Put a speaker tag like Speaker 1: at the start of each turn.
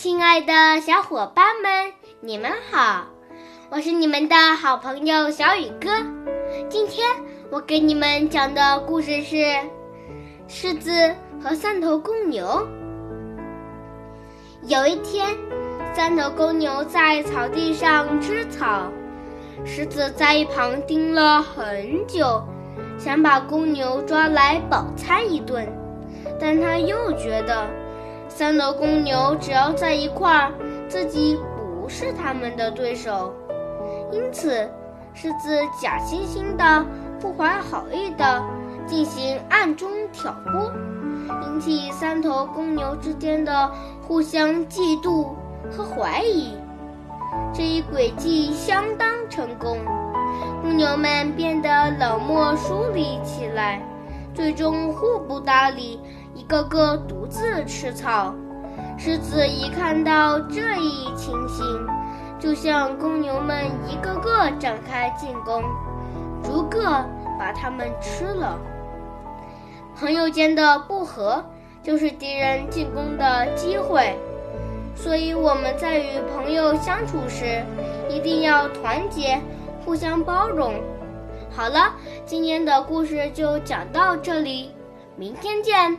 Speaker 1: 亲爱的小伙伴们，你们好！我是你们的好朋友小雨哥。今天我给你们讲的故事是《狮子和三头公牛》。有一天，三头公牛在草地上吃草，狮子在一旁盯了很久，想把公牛抓来饱餐一顿，但他又觉得。三头公牛只要在一块儿，自己不是他们的对手，因此狮子假惺惺的、不怀好意的进行暗中挑拨，引起三头公牛之间的互相嫉妒和怀疑。这一诡计相当成功，公牛们变得冷漠疏离起来。最终互不搭理，一个个独自吃草。狮子一看到这一情形，就向公牛们一个个展开进攻，逐个把它们吃了。朋友间的不和就是敌人进攻的机会，所以我们在与朋友相处时，一定要团结，互相包容。好了，今天的故事就讲到这里，明天见。